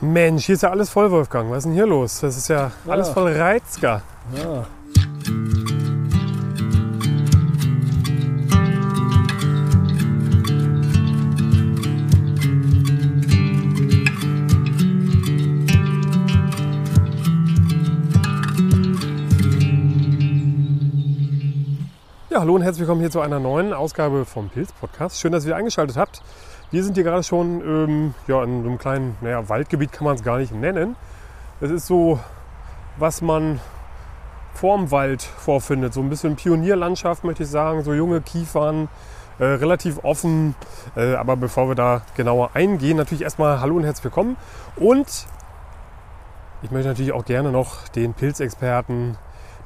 Mensch, hier ist ja alles voll, Wolfgang. Was ist denn hier los? Das ist ja, Ja. alles voll Reizger. Ja. Ja, hallo und herzlich willkommen hier zu einer neuen Ausgabe vom Pilz-Podcast. Schön, dass ihr eingeschaltet habt. Wir sind hier gerade schon ähm, ja, in so einem kleinen naja, Waldgebiet, kann man es gar nicht nennen. Es ist so, was man vorm Wald vorfindet. So ein bisschen Pionierlandschaft, möchte ich sagen. So junge Kiefern, äh, relativ offen. Äh, aber bevor wir da genauer eingehen, natürlich erstmal Hallo und herzlich willkommen. Und ich möchte natürlich auch gerne noch den Pilzexperten,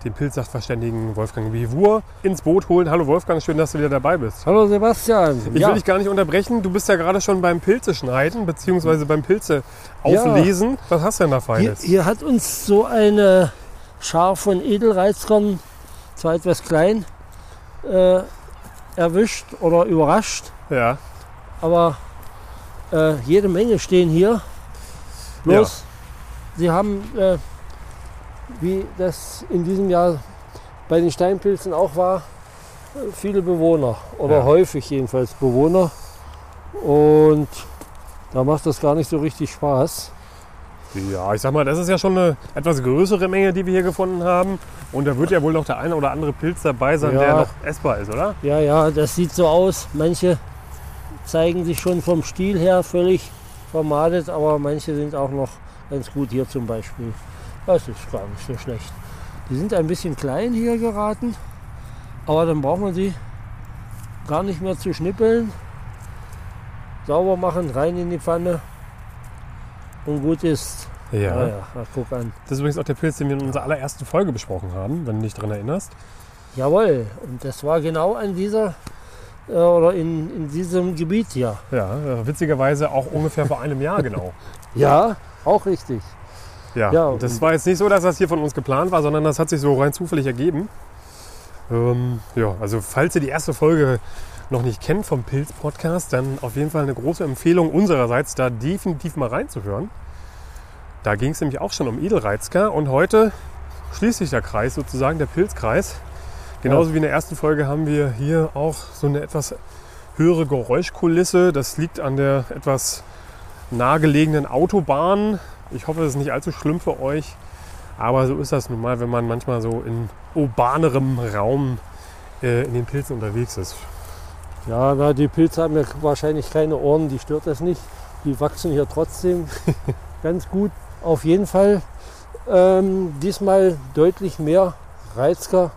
den Pilzsachverständigen Wolfgang Wivur ins Boot holen. Hallo Wolfgang, schön, dass du wieder dabei bist. Hallo Sebastian. Ich ja. will dich gar nicht unterbrechen. Du bist ja gerade schon beim Pilze schneiden bzw. beim Pilze auflesen. Was hast du denn da hier, Feines? hier hat uns so eine Schar von Edelreizkern, zwar etwas klein, äh, erwischt oder überrascht, Ja, aber äh, jede Menge stehen hier. Bloß, sie haben, äh, wie das in diesem Jahr bei den Steinpilzen auch war, viele Bewohner oder Ja. häufig jedenfalls Bewohner. Und da macht das gar nicht so richtig Spaß. ja, ich sag mal, das ist ja schon eine etwas größere Menge, die wir hier gefunden haben. Und da wird ja wohl noch der eine oder andere Pilz dabei sein, Ja. der noch essbar ist, oder? Ja, ja, das sieht so aus. Manche zeigen sich schon vom Stil her völlig vermadet, aber manche sind auch noch ganz gut hier zum Beispiel. Das ist gar nicht so schlecht. Die sind ein bisschen klein hier geraten, aber dann braucht man sie gar nicht mehr zu schnippeln. Sauber machen, rein in die Pfanne und gut ist. Ja. Ah ja, ach, guck an. Das ist übrigens auch der Pilz, den wir in unserer allerersten Folge besprochen haben, wenn du dich daran erinnerst. Jawohl, und das war genau an dieser äh, oder in, in diesem Gebiet hier. Ja, äh, witzigerweise auch ungefähr vor einem Jahr genau. Ja, auch richtig. Ja, Ja, das war jetzt nicht so, dass das hier von uns geplant war, sondern das hat sich so rein zufällig ergeben. Ähm, ja, also falls ihr die erste Folge noch nicht kennt vom Pilz-Podcast, dann auf jeden Fall eine große Empfehlung unsererseits, da definitiv mal reinzuhören. Da ging es nämlich auch schon um Edelreizker und heute schließt sich der Kreis sozusagen, der Pilzkreis. Genauso wie in der ersten Folge haben wir hier auch so eine etwas höhere Geräuschkulisse. Das liegt an der etwas nahegelegenen Autobahn. Ich hoffe, das ist nicht allzu schlimm für euch. Aber so ist das nun mal, wenn man manchmal so in urbanerem Raum äh, in den Pilzen unterwegs ist. Ja, na, die Pilze haben ja wahrscheinlich keine Ohren, die stört das nicht. Die wachsen hier trotzdem ganz gut. Auf jeden Fall ähm, diesmal deutlich mehr Reizker,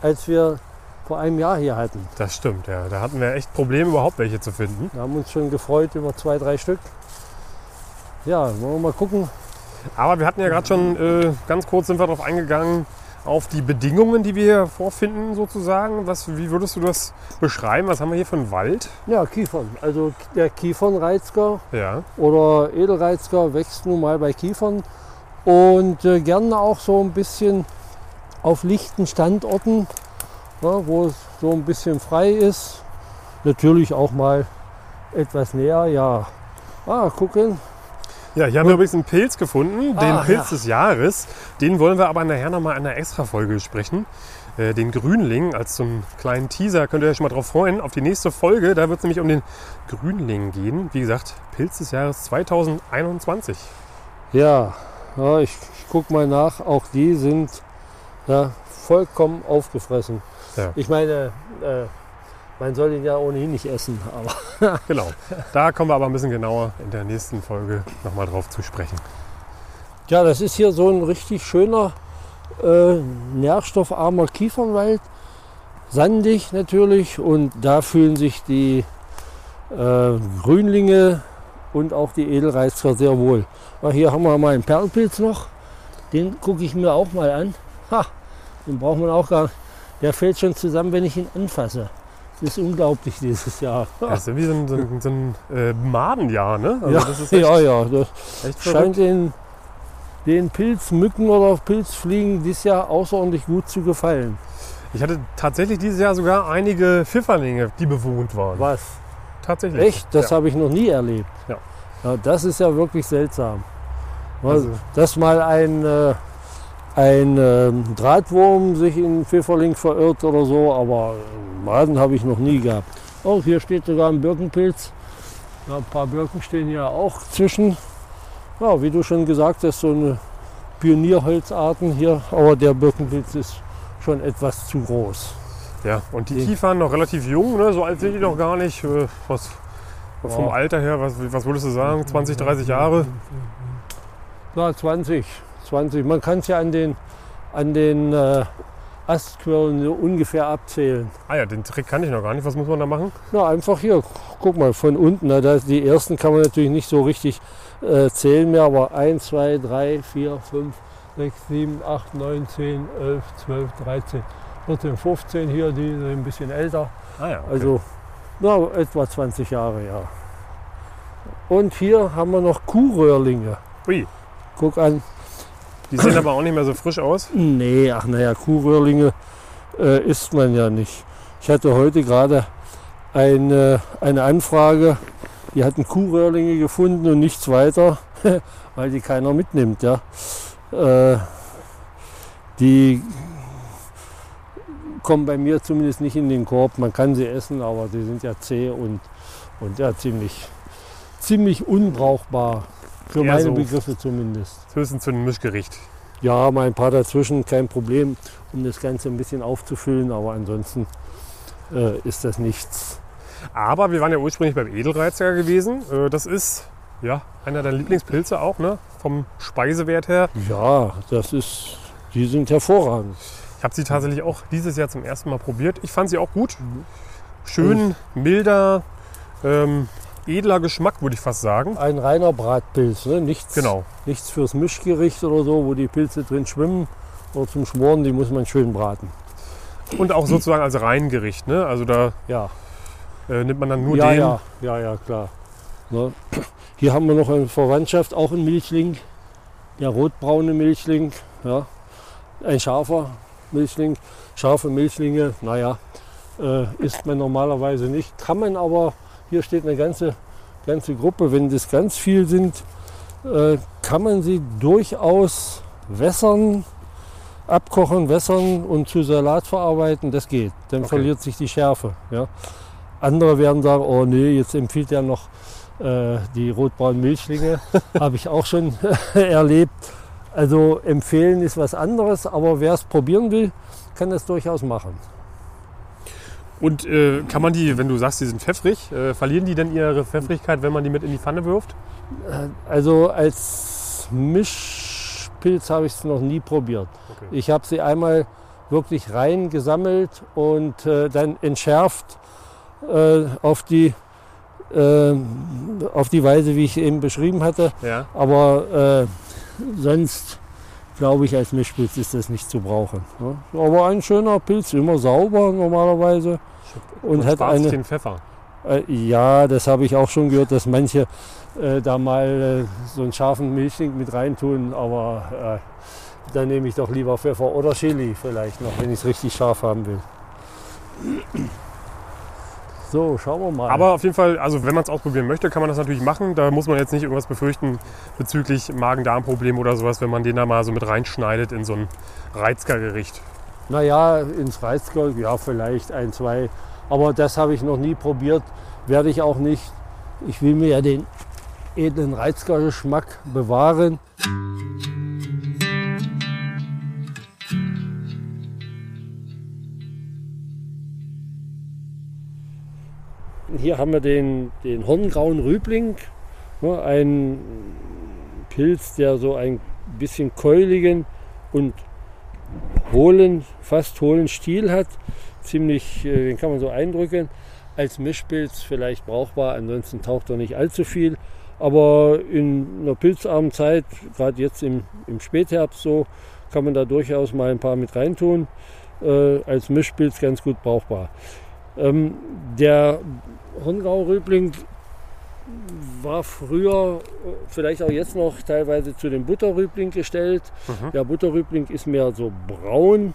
als wir vor einem Jahr hier hatten. Das stimmt, ja. Da hatten wir echt Probleme, überhaupt welche zu finden. Wir haben uns schon gefreut über zwei, drei Stück. Ja, wollen wir mal gucken. Aber wir hatten ja gerade schon, äh, ganz kurz sind wir darauf eingegangen, auf die Bedingungen, die wir hier vorfinden sozusagen. Was, wie würdest du das beschreiben? Was haben wir hier für einen Wald? Ja, Kiefern. Also der Kiefernreizker Ja, oder Edelreizker wächst nun mal bei Kiefern und äh, gerne auch so ein bisschen auf lichten Standorten, ja, wo es so ein bisschen frei ist. Natürlich auch mal etwas näher, ja. Ah, gucken. Ja, hier haben wir übrigens einen Pilz gefunden, den Ah, Pilz ja. des Jahres. Den wollen wir aber nachher nochmal in einer Extra-Folge besprechen. Äh, den Grünling als so einen kleinen Teaser. Könnt ihr euch schon mal drauf freuen. Auf die nächste Folge, da wird es nämlich um den Grünling gehen. Wie gesagt, Pilz des Jahres 2021. Ja, ja ich, ich guck mal nach. Auch die sind ja, vollkommen aufgefressen. Ja. Ich meine, äh, man soll ihn ja ohnehin nicht essen, aber Genau. Da kommen wir aber ein bisschen genauer in der nächsten Folge nochmal drauf zu sprechen. Ja, das ist hier so ein richtig schöner, äh, nährstoffarmer Kiefernwald. Sandig natürlich und da fühlen sich die äh, Grünlinge und auch die Edelreizker sehr wohl. Ja, hier haben wir mal einen Perlpilz noch. Den gucke ich mir auch mal an. Ha, den braucht man auch gar nicht. Der fällt schon zusammen, wenn ich ihn anfasse. Das ist unglaublich dieses Jahr. Das ist wie so ein, so ein, so ein äh, Madenjahr, ne? Also ja, das ist echt, ja, ja, das scheint den, den Pilzmücken oder Pilzfliegen dieses Jahr außerordentlich gut zu gefallen. Ich hatte tatsächlich dieses Jahr sogar einige Pfifferlinge, die bewohnt waren. Was? Tatsächlich. Echt? Das ja. habe ich noch nie erlebt. Ja. ja. Das ist ja wirklich seltsam. Also, Dass mal ein, äh, ein ähm, Drahtwurm sich in Pfifferling verirrt oder so, aber äh, Maden habe ich noch nie gehabt. Oh, hier steht sogar ein Birkenpilz. Ja, ein paar Birken stehen hier auch zwischen. Ja, wie du schon gesagt hast, so eine Pionierholzarten hier, aber der Birkenpilz ist schon etwas zu groß. ja, und die Die- Kiefern noch relativ jung, ne? so alt sind die noch gar nicht. Äh, Was, vom Ja. Alter her, was, was würdest du sagen? 20, 30 Jahre? Ja, 20, 20. Man kann es ja an den, an den äh, Astquirlen so ungefähr abzählen. Ah ja, den Trick kann ich noch gar nicht. Was muss man da machen? Na, einfach hier, guck mal, von unten. Na, da, die ersten kann man natürlich nicht so richtig äh, zählen mehr, aber 1, 2, 3, 4, 5, 6, 7, 8, 9, 10, 11, 12, 13, 14, 15 hier, die sind ein bisschen älter. Ah ja, okay. Also na, etwa 20 Jahre, ja. Und hier haben wir noch Kuhröhrlinge. Ui, Guck an, die sehen aber auch nicht mehr so frisch aus. Nee, ach naja, Kuhröhrlinge äh, isst man ja nicht. Ich hatte heute gerade eine, eine Anfrage, die hatten Kuhröhrlinge gefunden und nichts weiter, weil die keiner mitnimmt. Ja. Äh, die kommen bei mir zumindest nicht in den Korb. Man kann sie essen, aber die sind ja zäh und, und ja, ziemlich, ziemlich unbrauchbar. Für meine so- Begriffe zumindest. Höchstens zu einem Mischgericht. Ja, mal ein paar dazwischen, kein Problem, um das Ganze ein bisschen aufzufüllen, aber ansonsten äh, ist das nichts. Aber wir waren ja ursprünglich beim Edelreizer gewesen. Äh, Das ist ja einer deiner Lieblingspilze auch, ne? Vom Speisewert her. Ja, das ist, die sind hervorragend. Ich habe sie tatsächlich auch dieses Jahr zum ersten Mal probiert. Ich fand sie auch gut. Schön milder, ähm, edler Geschmack, würde ich fast sagen. Ein reiner Bratpilz, ne? nichts, Genau. nichts fürs Mischgericht oder so, wo die Pilze drin schwimmen oder zum Schmoren, die muss man schön braten. Und auch sozusagen als Reingericht. Ne? Also da Ja, äh, nimmt man dann nur ja, den. ja, ja, ja, klar. Ne? Hier haben wir noch eine Verwandtschaft, auch ein Milchling, der rotbraune Milchling, ja. ein scharfer Milchling. Scharfe Milchlinge, naja, äh, isst man normalerweise nicht. Kann man aber, hier steht eine ganze, ganze Gruppe, wenn das ganz viel sind, äh, kann man sie durchaus wässern, abkochen, wässern und zu Salat verarbeiten, das geht. Dann Okay. verliert sich die Schärfe. Ja. Andere werden sagen, oh nee, jetzt empfiehlt er noch äh, die rotbraunen Milchlinge. Habe ich auch schon erlebt. Also empfehlen ist was anderes, aber wer es probieren will, kann das durchaus machen. Und äh, kann man die, wenn du sagst, die sind pfeffrig, äh, verlieren die denn ihre Pfeffrigkeit, wenn man die mit in die Pfanne wirft? Also als Mischpilz habe ich es noch nie probiert. Okay. Ich habe sie einmal wirklich rein gesammelt und äh, dann entschärft äh, auf, die, äh, auf die Weise, wie ich eben beschrieben hatte. Ja. Aber äh, sonst glaube ich, als Mischpilz ist das nicht zu brauchen. Ne? Aber ein schöner Pilz, immer sauber normalerweise. Und hat eine, den Pfeffer. äh, ja, das habe ich auch schon gehört, dass manche äh, da mal äh, so einen scharfen Milchling mit reintun, aber äh, dann nehme ich doch lieber Pfeffer oder Chili vielleicht noch, wenn ich es richtig scharf haben will. So, schauen wir mal. Aber auf jeden Fall, also wenn man es ausprobieren möchte, kann man das natürlich machen. Da muss man jetzt nicht irgendwas befürchten bezüglich Magen-Darm-Problem oder sowas, wenn man den da mal so mit reinschneidet in so ein Reizkergericht. Naja, ins Reisgold, ja, vielleicht ein, zwei. Aber das habe ich noch nie probiert, werde ich auch nicht. Ich will mir ja den edlen Reizgergeschmack bewahren. Hier haben wir den, den horngrauen Rübling, ne, ein Pilz, der so ein bisschen keuligen und hohlen, fast hohlen Stiel hat. Ziemlich, äh, den kann man so eindrücken. Als Mischpilz vielleicht brauchbar, ansonsten taucht er nicht allzu viel. Aber in einer pilzarmen Zeit, gerade jetzt im, im Spätherbst so, kann man da durchaus mal ein paar mit reintun. Äh, als Mischpilz ganz gut brauchbar. Ähm, der Horngrau-Rübling war früher, äh, vielleicht auch jetzt noch teilweise zu dem Butterrübling gestellt. Mhm. Der Butterrübling ist mehr so braun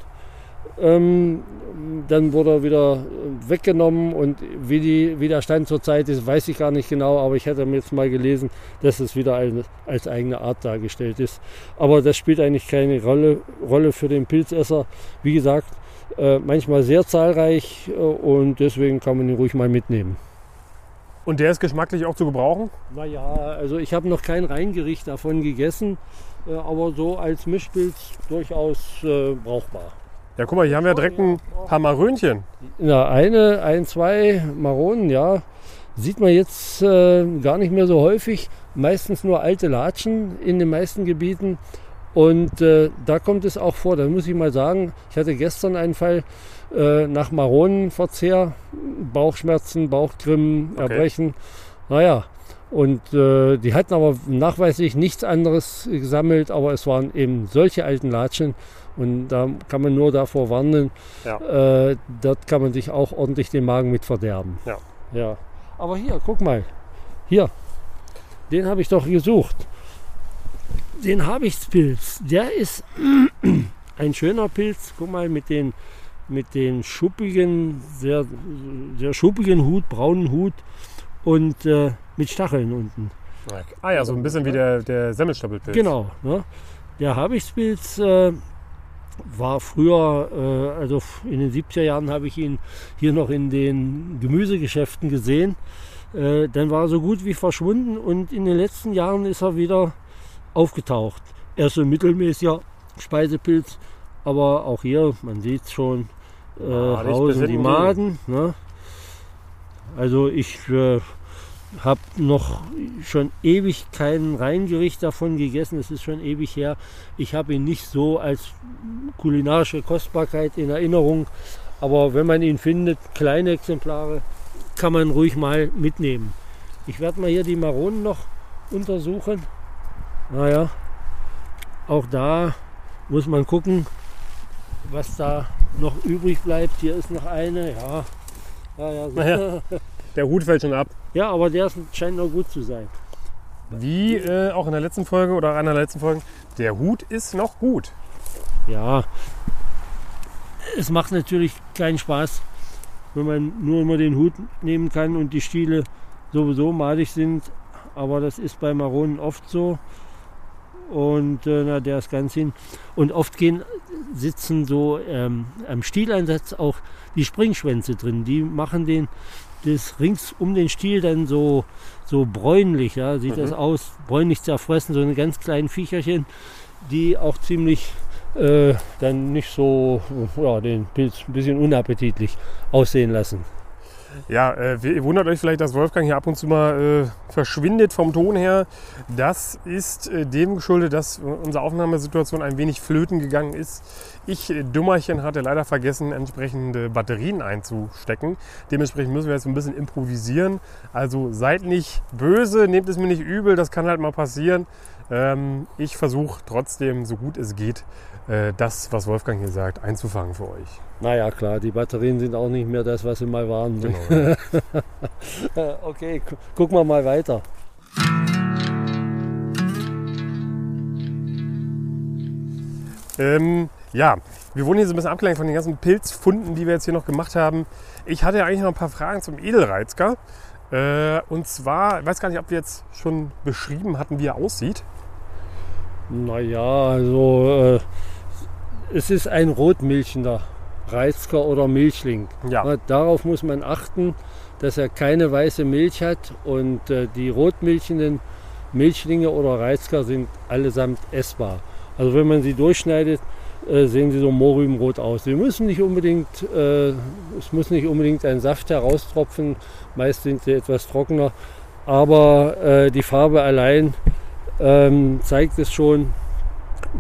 Ähm, dann wurde er wieder weggenommen und wie, die, wie der Stand zurzeit ist, weiß ich gar nicht genau, aber ich hätte mir jetzt mal gelesen, dass es wieder als, als eigene Art dargestellt ist. Aber das spielt eigentlich keine Rolle, Rolle für den Pilzesser. Wie gesagt, äh, manchmal sehr zahlreich äh, und deswegen kann man ihn ruhig mal mitnehmen. Und der ist geschmacklich auch zu gebrauchen? Naja, also ich habe noch kein Reingericht davon gegessen, äh, aber so als Mischpilz durchaus äh, brauchbar. Ja, guck mal, hier haben wir direkt ein paar Marönchen. Ja, eine, ein, zwei Maronen, ja. Sieht man jetzt äh, gar nicht mehr so häufig. Meistens nur alte Latschen in den meisten Gebieten. Und äh, da kommt es auch vor. Da muss ich mal sagen, ich hatte gestern einen Fall äh, nach Maronenverzehr, Bauchschmerzen, Bauchgrimmen, Okay. Erbrechen. Naja, und äh, die hatten aber nachweislich nichts anderes gesammelt, aber es waren eben solche alten Latschen. Und da kann man nur davor warnen, Ja. äh, dort kann man sich auch ordentlich den Magen mit verderben. Ja. ja. Aber hier, guck mal. Hier. Den habe ich doch gesucht. Den Habichtspilz. Der ist ein schöner Pilz. Guck mal, mit den, mit den schuppigen, sehr, sehr schuppigen Hut, braunen Hut und äh, mit Stacheln unten. Ah ja, so ein bisschen wie der, der Semmelstoppelpilz. Genau. Ne? Der Habichtspilz äh, war früher, äh, also in den 70er Jahren habe ich ihn hier noch in den Gemüsegeschäften gesehen. Äh, dann war er so gut wie verschwunden und in den letzten Jahren ist er wieder aufgetaucht. Er ist so ein mittelmäßiger Speisepilz, aber auch hier, man sieht es schon, äh, Ah, Hausen die Maden. Ne? Also ich äh, habe noch schon ewig kein Reingericht davon gegessen. Es ist schon ewig her. Ich habe ihn nicht so als kulinarische Kostbarkeit in Erinnerung. Aber wenn man ihn findet, kleine Exemplare, kann man ruhig mal mitnehmen. Ich werde mal hier die Maronen noch untersuchen. Naja, auch da muss man gucken, was da noch übrig bleibt. Hier ist noch eine, ja. Ja, ja, so. Naja. Der Hut fällt schon ab. ja aber der ist, scheint noch gut zu sein. Wie äh, auch in der letzten Folge oder einer der letzten Folgen, der Hut ist noch gut. Ja, es macht natürlich keinen Spaß, wenn man nur immer den Hut nehmen kann und die Stiele sowieso madig sind. Aber das ist bei Maronen oft so. Und äh, na, der ist ganz hin. Und oft gehen, sitzen so ähm, am Stieleinsatz auch die Springschwänze drin. Die machen den das rings um den Stiel dann so, so bräunlich, ja, sieht Mhm. das aus, bräunlich zerfressen, so eine ganz kleinen Viecherchen, die auch ziemlich äh, dann nicht so, ja, den Pilz ein bisschen unappetitlich aussehen lassen. Ja, äh, ihr wundert euch vielleicht, dass Wolfgang hier ab und zu mal äh, verschwindet vom Ton her. Das ist äh, dem geschuldet, dass unsere Aufnahmesituation ein wenig flöten gegangen ist. Ich, äh, Dummerchen, hatte leider vergessen, entsprechende Batterien einzustecken. Dementsprechend müssen wir jetzt ein bisschen improvisieren. Also seid nicht böse, nehmt es mir nicht übel, das kann halt mal passieren. Ähm, ich versuche trotzdem, so gut es geht, äh, das, was Wolfgang hier sagt, einzufangen für euch. Naja, klar, die Batterien sind auch nicht mehr das, was sie mal waren. Genau. Äh, okay, gu- gucken wir mal weiter. Ähm, ja, wir wurden hier so ein bisschen abgelenkt von den ganzen Pilzfunden, die wir jetzt hier noch gemacht haben. Ich hatte ja eigentlich noch ein paar Fragen zum Edelreizker. Äh, und zwar, ich weiß gar nicht, ob wir jetzt schon beschrieben hatten, wie er aussieht. Naja, also äh, es ist ein rotmilchender Reizker oder Milchling. Ja, Na, Darauf muss man achten, dass er keine weiße Milch hat und äh, die rotmilchenden Milchlinge oder Reizker sind allesamt essbar. Also wenn man sie durchschneidet, äh, sehen sie so mohrrübenrot aus. Sie müssen nicht unbedingt, äh, es muss nicht unbedingt ein Saft heraustropfen, meist sind sie etwas trockener, aber äh, die Farbe allein ähm, zeigt es schon.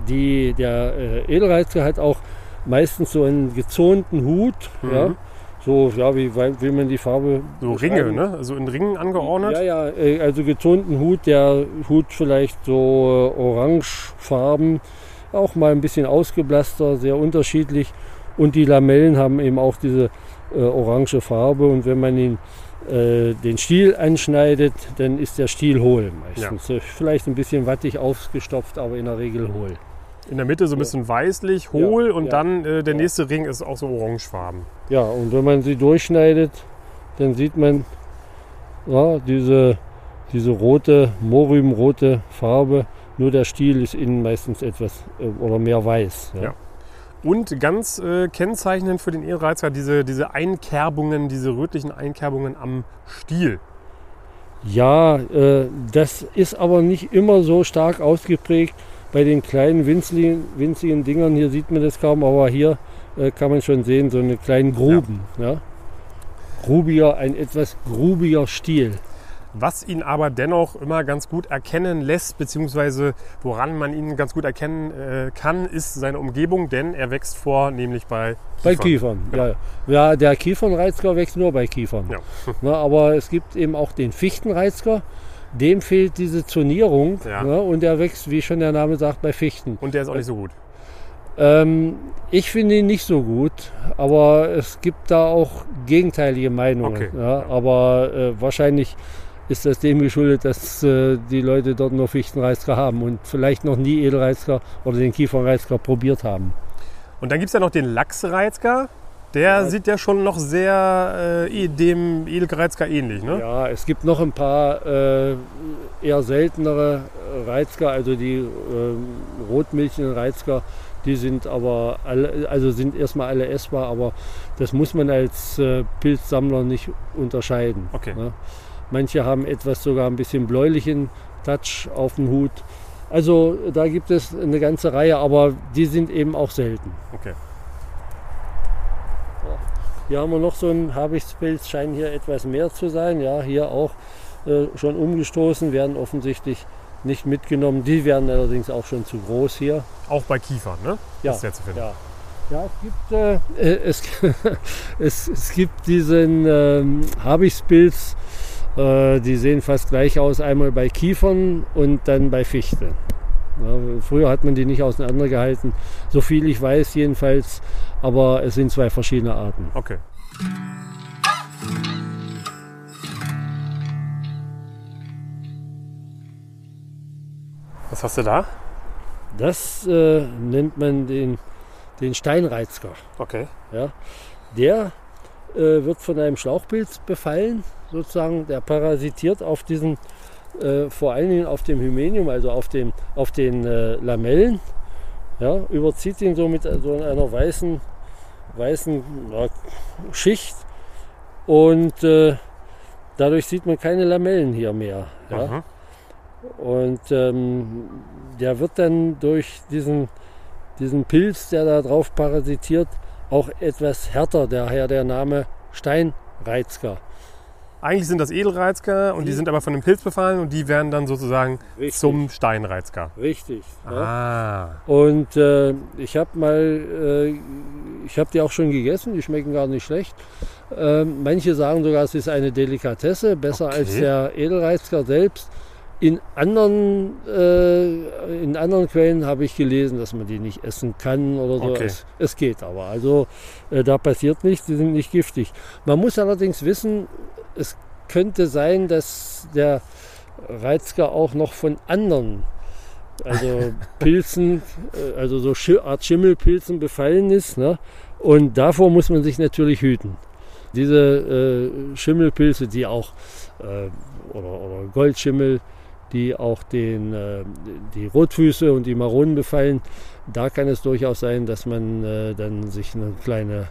Die, der äh, Edelreizker hat auch meistens so einen gezonten Hut, Mhm. ja, so ja, wie will man die Farbe so Ringe, ne? Also in Ringen angeordnet. Ja, ja, äh, also gezonten Hut, der Hut vielleicht so äh, orangefarben, auch mal ein bisschen ausgeblasster, sehr unterschiedlich. Und die Lamellen haben eben auch diese äh, orange Farbe. Und wenn man ihn, äh, den Stiel anschneidet, dann ist der Stiel hohl meistens. Äh, Vielleicht ein bisschen wattig aufgestopft, aber in der Regel hohl. In der Mitte so ein bisschen weißlich, hohl und dann äh, der nächste Ring ist auch so orangefarben. Ja, und wenn man sie durchschneidet, dann sieht man ja, diese, diese rote, morümrote Farbe. Nur der Stiel ist innen meistens etwas äh, oder mehr weiß. Ja. Ja. Und ganz äh, kennzeichnend für den Edelreizker diese, diese Einkerbungen, diese rötlichen Einkerbungen am Stiel. Ja, äh, das ist aber nicht immer so stark ausgeprägt. Bei den kleinen winzigen, winzigen Dingern, hier sieht man das kaum, aber hier äh, kann man schon sehen, so eine kleinen Gruben. Ja. Grubiger, ein etwas grubiger Stiel. Was ihn aber dennoch immer ganz gut erkennen lässt, beziehungsweise woran man ihn ganz gut erkennen äh, kann, ist seine Umgebung, denn er wächst vor, nämlich bei Kiefern. Bei Kiefern, ja. ja. Der Kiefernreizker wächst nur bei Kiefern. Ja. Na, aber es gibt eben auch den Fichtenreizker. Dem fehlt diese Zonierung Ja. ne, und der wächst, wie schon der Name sagt, bei Fichten. Und der ist auch nicht so gut. Ähm, ich finde ihn nicht so gut, aber es gibt da auch gegenteilige Meinungen. Okay. Ja, aber äh, wahrscheinlich ist das dem geschuldet, dass äh, die Leute dort nur Fichtenreizker haben und vielleicht noch nie Edelreizker oder den Kiefernreizker probiert haben. Und dann gibt es ja noch den Lachsreizker. Der Ja. sieht ja schon noch sehr äh, dem Edelreizker ähnlich. Ne? Ja, es gibt noch ein paar äh, eher seltenere Reizker, also die äh, rotmilchigen Reizker, die sind aber alle, also sind erstmal alle essbar, aber das muss man als äh, Pilzsammler nicht unterscheiden. Okay. Ne? Manche haben etwas sogar ein bisschen bläulichen Touch auf dem Hut. Also da gibt es eine ganze Reihe, aber die sind eben auch selten. Okay. Hier haben wir noch so einen Habichtspilz, scheinen hier etwas mehr zu sein. Ja, hier auch äh, schon umgestoßen, werden offensichtlich nicht mitgenommen. Die werden allerdings auch schon zu groß hier. Auch bei Kiefern, ne? Ja, ist der zu finden. ja. Ja, es gibt, äh, es, es, es gibt diesen ähm, Habichtspilz, äh, die sehen fast gleich aus, einmal bei Kiefern und dann bei Fichte. Ja, früher hat man die nicht auseinandergehalten, so viel ich weiß jedenfalls, aber es sind zwei verschiedene Arten. Okay. Was hast du da? Das äh, nennt man den, den Steinreizker. Okay. Ja. Der äh, wird von einem Schlauchpilz befallen, sozusagen. Der parasitiert auf diesen, äh, vor allen Dingen auf dem Hymenium, also auf, dem, auf den äh, Lamellen. Ja, überzieht ihn so mit so einer weißen, weißen ja, Schicht und äh, dadurch sieht man keine Lamellen hier mehr. Ja. Und ähm, der wird dann durch diesen, diesen Pilz, der da drauf parasitiert, auch etwas härter. Daher der Name Steinreizker. Eigentlich sind das Edelreizker und die Die- sind aber von dem Pilz befallen und die werden dann sozusagen Richtig. zum Steinreizker. Richtig. Ja. Ah. Und äh, ich habe mal, äh, ich habe die auch schon gegessen, die schmecken gar nicht schlecht. Ähm, manche sagen sogar, es ist eine Delikatesse, besser Okay. als der Edelreizker selbst. In anderen, äh, in anderen Quellen habe ich gelesen, dass man die nicht essen kann oder so. Okay. Es, es geht aber. Also äh, da passiert nichts, die sind nicht giftig. Man muss allerdings wissen, es könnte sein, dass der Reizker auch noch von anderen also Pilzen, äh, also so Art Schimmelpilzen befallen ist. Ne? Und davor muss man sich natürlich hüten. Diese äh, Schimmelpilze, die auch, äh, oder, oder Goldschimmel, die auch den, äh, die Rotfüße und die Maronen befallen, da kann es durchaus sein, dass man äh, dann sich eine kleine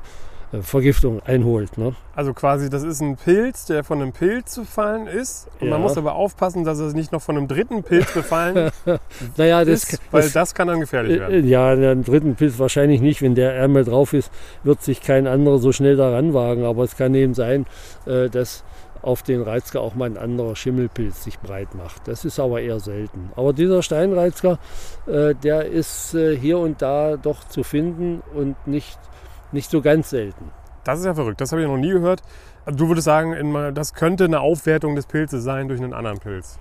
Vergiftung einholt. Ne? Also quasi, das ist ein Pilz, der von einem Pilz befallen ist. Und man Ja. muss aber aufpassen, dass es nicht noch von einem dritten Pilz befallen Naja, das, ist, weil das, das kann dann gefährlich Äh, werden. Ja, den dritten Pilz wahrscheinlich nicht. Wenn der einmal drauf ist, wird sich kein anderer so schnell daran wagen. Aber es kann eben sein, äh, dass auf den Reizker auch mal ein anderer Schimmelpilz sich breit macht. Das ist aber eher selten. Aber dieser Steinreizker, äh, der ist äh, hier und da doch zu finden und nicht, nicht so ganz selten. Das ist ja verrückt, das habe ich noch nie gehört. Du würdest sagen, das könnte eine Aufwertung des Pilzes sein durch einen anderen Pilz.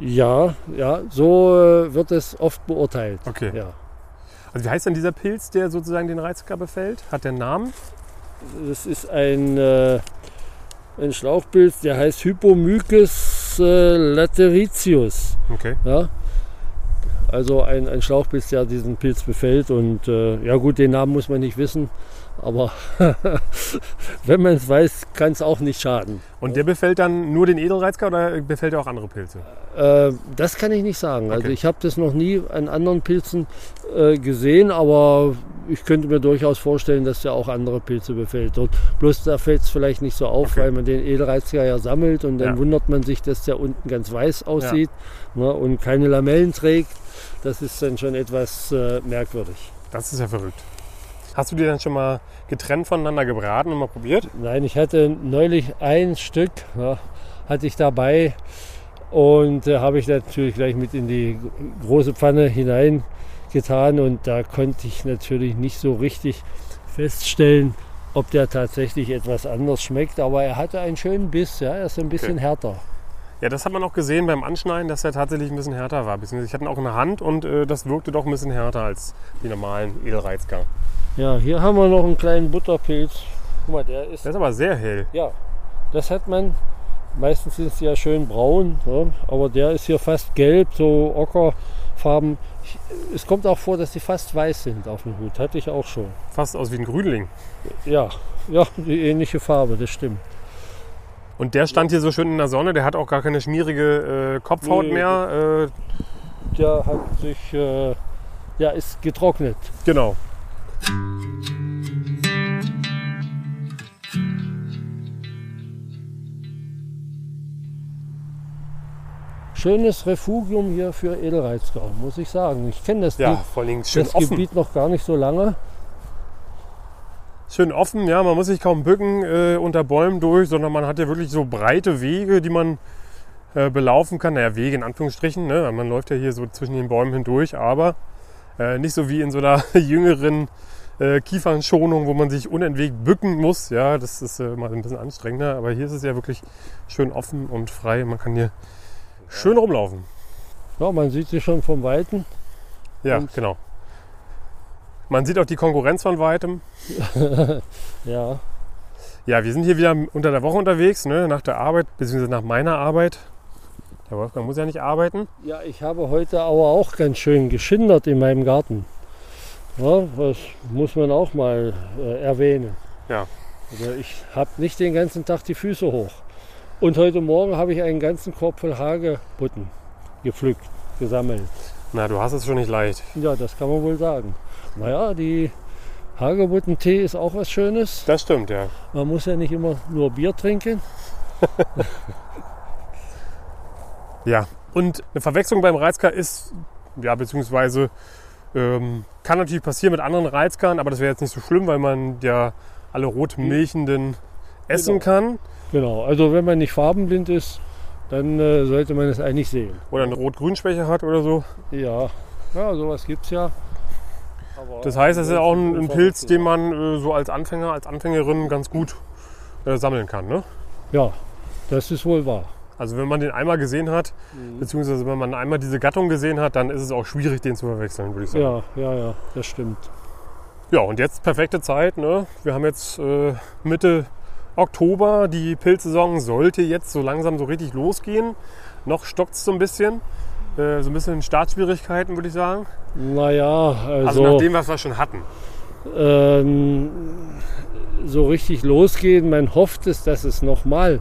Ja, ja, so äh, wird es oft beurteilt. Okay. Ja. Also wie heißt denn dieser Pilz, der sozusagen den Reizker befällt? Hat der einen Namen? Das ist ein, äh, ein Schlauchpilz, der heißt Hypomyces äh, lateritius. Okay. Ja? Also ein, ein Schlauchpilz, der diesen Pilz befällt. Und äh, ja gut, den Namen muss man nicht wissen. Aber wenn man es weiß, kann es auch nicht schaden. Und der befällt dann nur den Edelreizker oder befällt er auch andere Pilze? Äh, das kann ich nicht sagen. Also Okay. ich habe das noch nie an anderen Pilzen äh, gesehen, aber ich könnte mir durchaus vorstellen, dass der auch andere Pilze befällt. Dort. Bloß da fällt es vielleicht nicht so auf, Okay. weil man den Edelreizker ja sammelt und dann Ja. wundert man sich, dass der unten ganz weiß aussieht ne, und keine Lamellen trägt. Das ist dann schon etwas äh, merkwürdig. Das ist ja verrückt. Hast du die dann schon mal getrennt voneinander gebraten und mal probiert? Nein, ich hatte neulich ein Stück, ja, hatte ich dabei und äh, habe ich natürlich gleich mit in die große Pfanne hineingetan und da konnte ich natürlich nicht so richtig feststellen, ob der tatsächlich etwas anders schmeckt, aber er hatte einen schönen Biss, ja, er ist ein bisschen härter. Ja, das hat man auch gesehen beim Anschneiden, dass er tatsächlich ein bisschen härter war. Ich hatte ihn auch in der Hand und äh, das wirkte doch ein bisschen härter als die normalen Edelreizker. Ja, hier haben wir noch einen kleinen Butterpilz. Guck mal, der ist Der ist aber sehr hell. Ja, das hat man. Meistens sind sie ja schön braun, ja, aber der ist hier fast gelb, so ockerfarben. Es kommt auch vor, dass sie fast weiß sind auf dem Hut. Hatte ich auch schon. Fast aus wie ein Grünling. Ja, ja, die ähnliche Farbe, das stimmt. Und der stand hier so schön in der Sonne. Der hat auch gar keine schmierige äh, Kopfhaut Nee. mehr. Äh, Der hat sich, äh, ja, ist getrocknet. genau. Schönes Refugium hier für Edelreizgau, muss ich sagen. Ich kenne das, Ja, Ge- das. Gebiet noch gar nicht so lange. Schön offen, ja. Man muss sich kaum bücken äh, unter Bäumen durch, sondern man hat ja wirklich so breite Wege, die man äh, belaufen kann. Naja, Wege in Anführungsstrichen. Ne? Man läuft ja hier so zwischen den Bäumen hindurch, aber äh, nicht so wie in so einer jüngeren äh, Kiefernschonung, wo man sich unentwegt bücken muss. Ja, das ist äh, mal ein bisschen anstrengender. Aber hier ist es ja wirklich schön offen und frei. Man kann hier schön rumlaufen. Ja, man sieht sie schon vom Weiten. Ja, Und- genau. Man sieht auch die Konkurrenz von weitem. Ja, Ja, wir sind hier wieder unter der Woche unterwegs, ne, nach der Arbeit, beziehungsweise nach meiner Arbeit. Der Wolfgang muss ja nicht arbeiten. Ja, ich habe heute aber auch ganz schön geschindert in meinem Garten. Ja, das muss man auch mal äh, erwähnen. Ja. Also ich habe nicht den ganzen Tag die Füße hoch. Und heute Morgen habe ich einen ganzen Korb voll Hagebutten gepflückt, gesammelt. Na, du hast es schon nicht leicht. Ja, das kann man wohl sagen. Naja, die Hagebuttentee ist auch was Schönes. Das stimmt, ja. Man muss ja nicht immer nur Bier trinken. Ja. Und eine Verwechslung beim Reizker ist, ja, beziehungsweise ähm, kann natürlich passieren mit anderen Reizkern, aber das wäre jetzt nicht so schlimm, weil man ja alle rot milchenden essen Genau. kann. Genau, also wenn man nicht farbenblind ist, dann äh, sollte man es eigentlich sehen. Oder eine Rot-Grün-Schwäche hat oder so. Ja, ja sowas gibt es ja. Aber Das heißt, es ist ja auch ein, ein Pilz, den man. man äh, so als Anfänger, als Anfängerin ganz gut äh, sammeln kann. Ne? Ja, das ist wohl wahr. Also wenn man den einmal gesehen hat, beziehungsweise wenn man einmal diese Gattung gesehen hat, dann ist es auch schwierig, den zu verwechseln, würde ich sagen. Ja, ja, ja, das stimmt. Ja, und jetzt perfekte Zeit. Ne? Wir haben jetzt äh, Mitte Oktober. Die Pilzsaison sollte jetzt so langsam so richtig losgehen. Noch stockt es so ein bisschen. Äh, so ein bisschen Startschwierigkeiten, würde ich sagen. Naja, Also, also, nach dem, was wir schon hatten. ähm, so richtig losgehen, man hofft es, dass es nochmal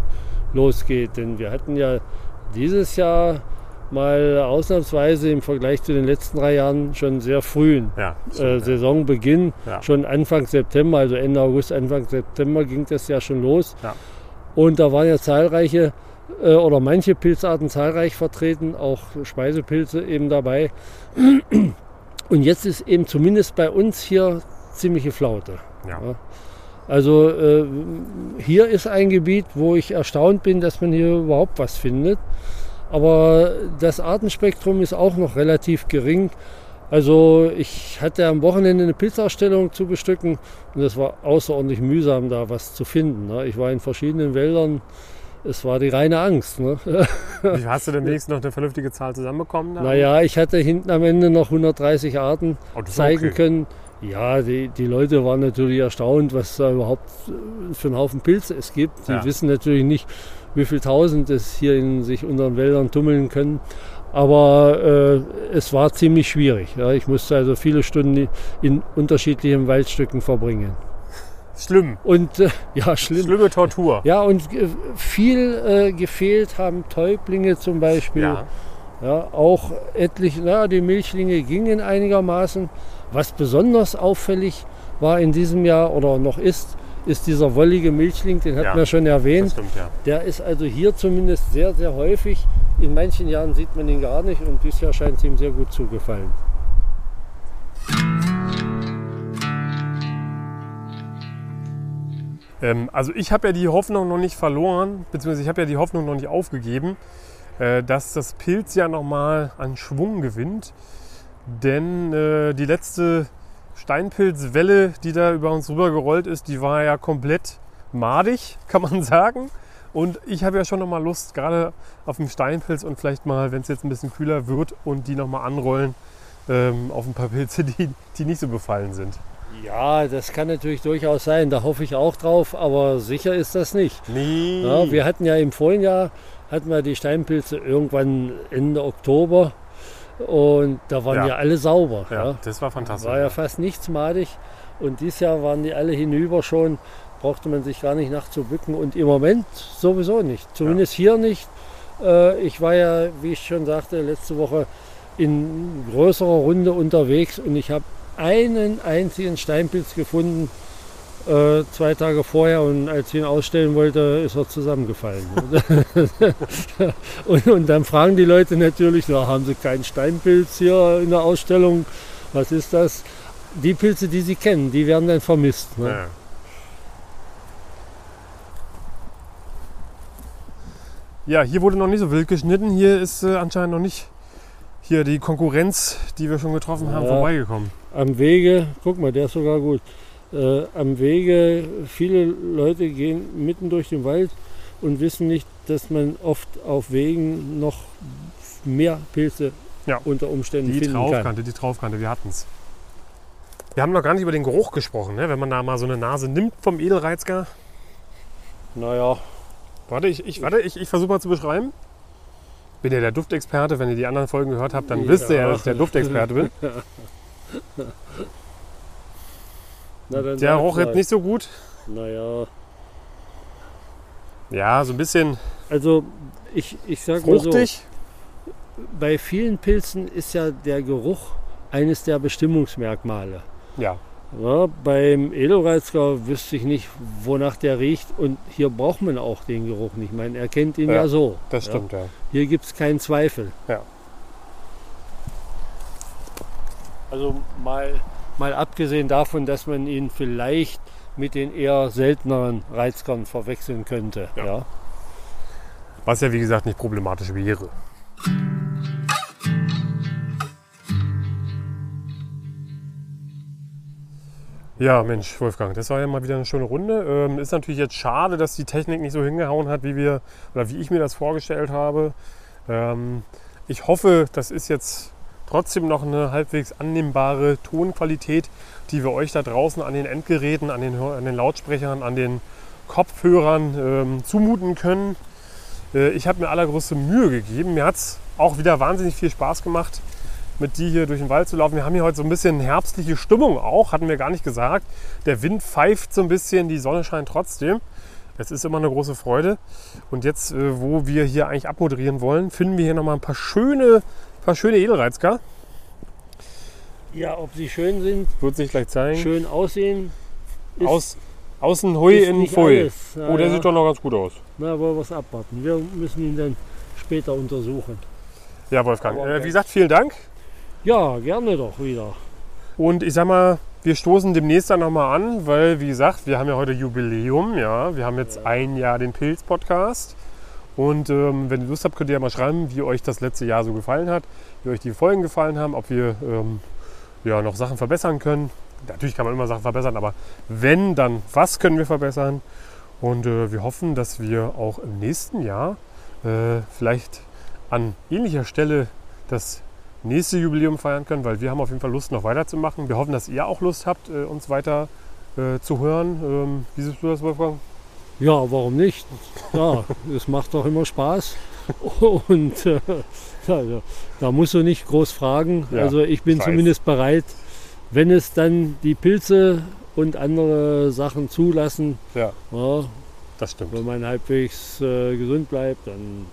losgeht. Denn wir hatten ja dieses Jahr mal ausnahmsweise im Vergleich zu den letzten drei Jahren schon sehr frühen Ja, äh. Saisonbeginn, Ja. schon Anfang September, also Ende August, Anfang September ging das ja schon los. Ja. Und da waren ja zahlreiche äh, oder manche Pilzarten zahlreich vertreten, auch Speisepilze eben dabei. Und jetzt ist eben zumindest bei uns hier ziemliche Flaute. Ja. Also äh, hier ist ein Gebiet, wo ich erstaunt bin, dass man hier überhaupt was findet. Aber das Artenspektrum ist auch noch relativ gering. Also ich hatte am Wochenende eine Pilzausstellung zu bestücken und es war außerordentlich mühsam, da was zu finden. ne. Ich war in verschiedenen Wäldern. Es war die reine Angst. Ne? Wie Hast du wenigstens noch eine vernünftige Zahl zusammenbekommen? Naja, ich hatte hinten am Ende noch 130 Arten Oh, zeigen okay. können. Ja, die, die Leute waren natürlich erstaunt, was da überhaupt äh, für einen Haufen Pilze es gibt. Die Ja. wissen natürlich nicht, wie viel tausend es hier in sich unseren Wäldern tummeln können. Aber äh, es war ziemlich schwierig. Ja. Ich musste also viele Stunden in unterschiedlichen Waldstücken verbringen. Schlimm. Und äh, ja, schlimm. Schlimme Tortur. Ja, und äh, viel gefehlt haben Täublinge zum Beispiel. Ja. Ja, auch etliche, na, die Milchlinge gingen einigermaßen. Was besonders auffällig war in diesem Jahr oder noch ist, ist dieser wollige Milchling, den hatten Ja, wir schon erwähnt. stimmt, ja. Der ist also hier zumindest sehr, sehr häufig. In manchen Jahren sieht man ihn gar nicht und dieses Jahr scheint es ihm sehr gut zugefallen. Ähm, also ich habe ja die Hoffnung noch nicht verloren, beziehungsweise ich habe ja die Hoffnung noch nicht aufgegeben, äh, dass das Pilz ja nochmal an Schwung gewinnt. Denn äh, die letzte Steinpilzwelle, die da über uns rüber gerollt ist, die war ja komplett madig, kann man sagen. Und ich habe ja schon nochmal Lust, gerade auf den Steinpilz und vielleicht mal, wenn es jetzt ein bisschen kühler wird und die nochmal anrollen, ähm, auf ein paar Pilze, die, die nicht so befallen sind. Ja, das kann natürlich durchaus sein. Da hoffe ich auch drauf, aber sicher ist das nicht. Nee. Ja, wir hatten ja im vorigen Jahr hatten wir die Steinpilze irgendwann Ende Oktober und da waren Ja. ja, alle sauber. ja, Ja. das war fantastisch. War ja fast nichts madig und dieses Jahr waren die alle hinüber schon, brauchte man sich gar nicht nachzubücken und im Moment sowieso nicht, zumindest hier nicht. Äh, Ich war ja, wie ich schon sagte, letzte Woche in größerer Runde unterwegs und ich habe einen einzigen Steinpilz gefunden, äh, zwei Tage vorher und als ich ihn ausstellen wollte, ist er zusammengefallen. und, und dann fragen die Leute natürlich, na, haben sie keinen Steinpilz hier in der Ausstellung? Was ist das? Die Pilze, die sie kennen, die werden dann vermisst. Ne? Ja. Ja, hier wurde noch nicht so wild geschnitten. Hier ist äh, anscheinend noch nicht hier die Konkurrenz, die wir schon getroffen haben, Ja. vorbeigekommen. Am Wege, guck mal, der ist sogar gut. Äh, am Wege, viele Leute gehen mitten durch den Wald und wissen nicht, dass man oft auf Wegen noch mehr Pilze Ja. unter Umständen Die finden kann. Traufkante, die Traufkante, wir hatten es. Wir haben noch gar nicht über den Geruch gesprochen, ne? wenn man da mal so eine Nase nimmt vom Edelreizger. Naja, Warte, ich, ich, warte, ich, ich versuche mal zu beschreiben. Bin ja der Duftexperte. Wenn ihr die anderen Folgen gehört habt, dann wisst ihr ja, Ja. dass ich der Duftexperte bin. na dann Der roch jetzt nicht so gut. Naja, Ja, so ein bisschen also ich, ich sag mal so, fruchtig. bei vielen Pilzen ist ja der Geruch eines der Bestimmungsmerkmale. Ja, Ja, beim Edelreizger wüsste ich nicht, wonach der riecht. Und hier braucht man auch den Geruch nicht. Man erkennt ihn ja, Ja, so. das Ja. stimmt, ja. Hier gibt es keinen Zweifel. Ja. Also mal, mal abgesehen davon, dass man ihn vielleicht mit den eher selteneren Reizkern verwechseln könnte. Ja. Ja. Was ja wie gesagt nicht problematisch wäre. Ja, Mensch, Wolfgang, das war ja mal wieder eine schöne Runde. Ähm, ist natürlich jetzt schade, dass die Technik nicht so hingehauen hat, wie wir oder wie ich mir das vorgestellt habe. Ähm, ich hoffe, das ist jetzt trotzdem noch eine halbwegs annehmbare Tonqualität, die wir euch da draußen an den Endgeräten, an den, an den Lautsprechern, an den Kopfhörern ähm, zumuten können. Äh, Ich habe mir allergrößte Mühe gegeben. Mir hat es auch wieder wahnsinnig viel Spaß gemacht, mit dir hier durch den Wald zu laufen. Wir haben hier heute so ein bisschen herbstliche Stimmung auch, hatten wir gar nicht gesagt. Der Wind pfeift so ein bisschen, die Sonne scheint trotzdem. Es ist immer eine große Freude. Und jetzt, äh, wo wir hier eigentlich abmoderieren wollen, finden wir hier nochmal ein paar schöne, paar schöne Edelreizker. ja, ob sie schön sind, Wird sich gleich zeigen. schön aussehen, Aus, außen Hui, innen. Ja, Oh, der ja. sieht doch noch ganz gut aus. Na, wollen wir es abwarten. Wir müssen ihn dann später untersuchen. Ja, Wolfgang. Äh, wie gesagt, vielen Dank. Ja, gerne doch wieder. Und ich sag mal, wir stoßen demnächst dann nochmal an, weil, wie gesagt, wir haben ja heute Jubiläum. Ja, wir haben jetzt ein Jahr den Pilz-Podcast. Und ähm, wenn ihr Lust habt, könnt ihr ja mal schreiben, wie euch das letzte Jahr so gefallen hat, wie euch die Folgen gefallen haben, ob wir ähm, ja, noch Sachen verbessern können. Natürlich kann man immer Sachen verbessern, aber wenn, dann was können wir verbessern? Und äh, wir hoffen, dass wir auch im nächsten Jahr äh, vielleicht an ähnlicher Stelle das nächste Jubiläum feiern können, weil wir haben auf jeden Fall Lust, noch weiterzumachen. Wir hoffen, dass ihr auch Lust habt, äh, uns weiter äh, zu hören. Ähm, wie siehst du das, Wolfgang? Ja, warum nicht? Ja, es macht doch immer Spaß. Und äh, da- da musst du nicht groß fragen. Ja, also ich bin ich weiß. zumindest bereit, wenn es dann die Pilze und andere Sachen zulassen, Ja, ja, das stimmt. wenn man halbwegs äh, gesund bleibt, dann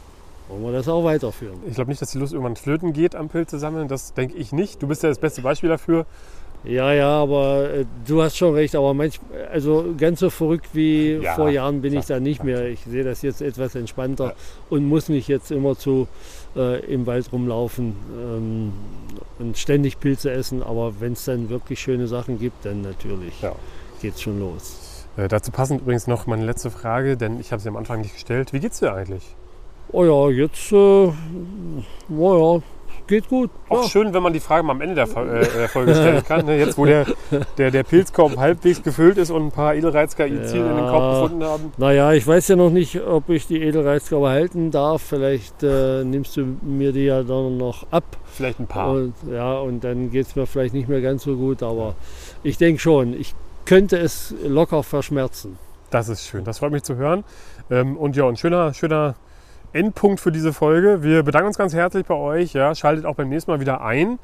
wollen wir das auch weiterführen. Ich glaube nicht, dass die Lust irgendwann flöten geht am Pilze sammeln. Das denke ich nicht. Du bist ja das beste Beispiel dafür. Ja, ja, aber äh, du hast schon recht, aber manch, also ganz so verrückt wie Ja, vor Jahren bin ich da nicht klar. mehr. Ich sehe das jetzt etwas entspannter Ja. und muss nicht jetzt immer zu äh, im Wald rumlaufen ähm, und ständig Pilze essen. Aber wenn es dann wirklich schöne Sachen gibt, dann natürlich Ja. geht's schon los. Äh, dazu passend übrigens noch meine letzte Frage, denn ich habe sie am Anfang nicht gestellt. Wie geht's dir eigentlich? Oh ja, jetzt, äh, oh ja, geht gut. Auch Ja. schön, wenn man die Frage mal am Ende der, äh, Folge stellen kann. Ne? Jetzt, wo der, der, der Pilzkorb halbwegs gefüllt ist und ein paar Edelreizker-Izil in den Korb Ja. gefunden haben. Naja, ich weiß ja noch nicht, ob ich die Edelreizgabe halten darf. Vielleicht äh, nimmst du mir die ja dann noch ab. Vielleicht ein paar. Und, ja, und dann geht es mir vielleicht nicht mehr ganz so gut, aber ich denke schon, ich könnte es locker verschmerzen. Das ist schön. Das freut mich zu hören. Ähm, und ja, ein schöner, schöner Endpunkt für diese Folge. Wir bedanken uns ganz herzlich bei euch. Ja, schaltet auch beim nächsten Mal wieder ein.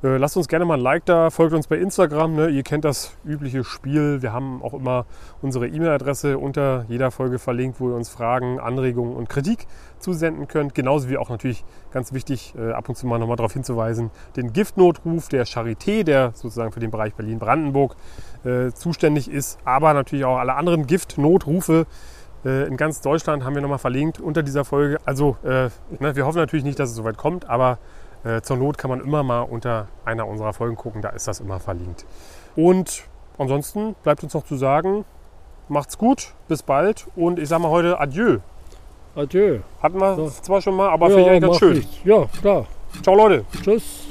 Äh, lasst uns gerne mal ein Like da, folgt uns bei Instagram. Ne? Ihr kennt das übliche Spiel. Wir haben auch immer unsere E-Mail-Adresse unter jeder Folge verlinkt, wo ihr uns Fragen, Anregungen und Kritik zusenden könnt. Genauso wie auch natürlich ganz wichtig, äh, ab und zu mal nochmal darauf hinzuweisen, den Giftnotruf der Charité, der sozusagen für den Bereich Berlin-Brandenburg äh, zuständig ist, aber natürlich auch alle anderen Giftnotrufe in ganz Deutschland haben wir nochmal verlinkt unter dieser Folge. Also äh, ne, wir hoffen natürlich nicht, dass es soweit kommt, aber äh, zur Not kann man immer mal unter einer unserer Folgen gucken, da ist das immer verlinkt. Und ansonsten bleibt uns noch zu sagen, macht's gut, bis bald und ich sage mal heute Adieu. Adieu. Hatten wir So. zwar schon mal, aber finde ich eigentlich ganz schön. nichts. Ja, klar. Ciao Leute. Tschüss.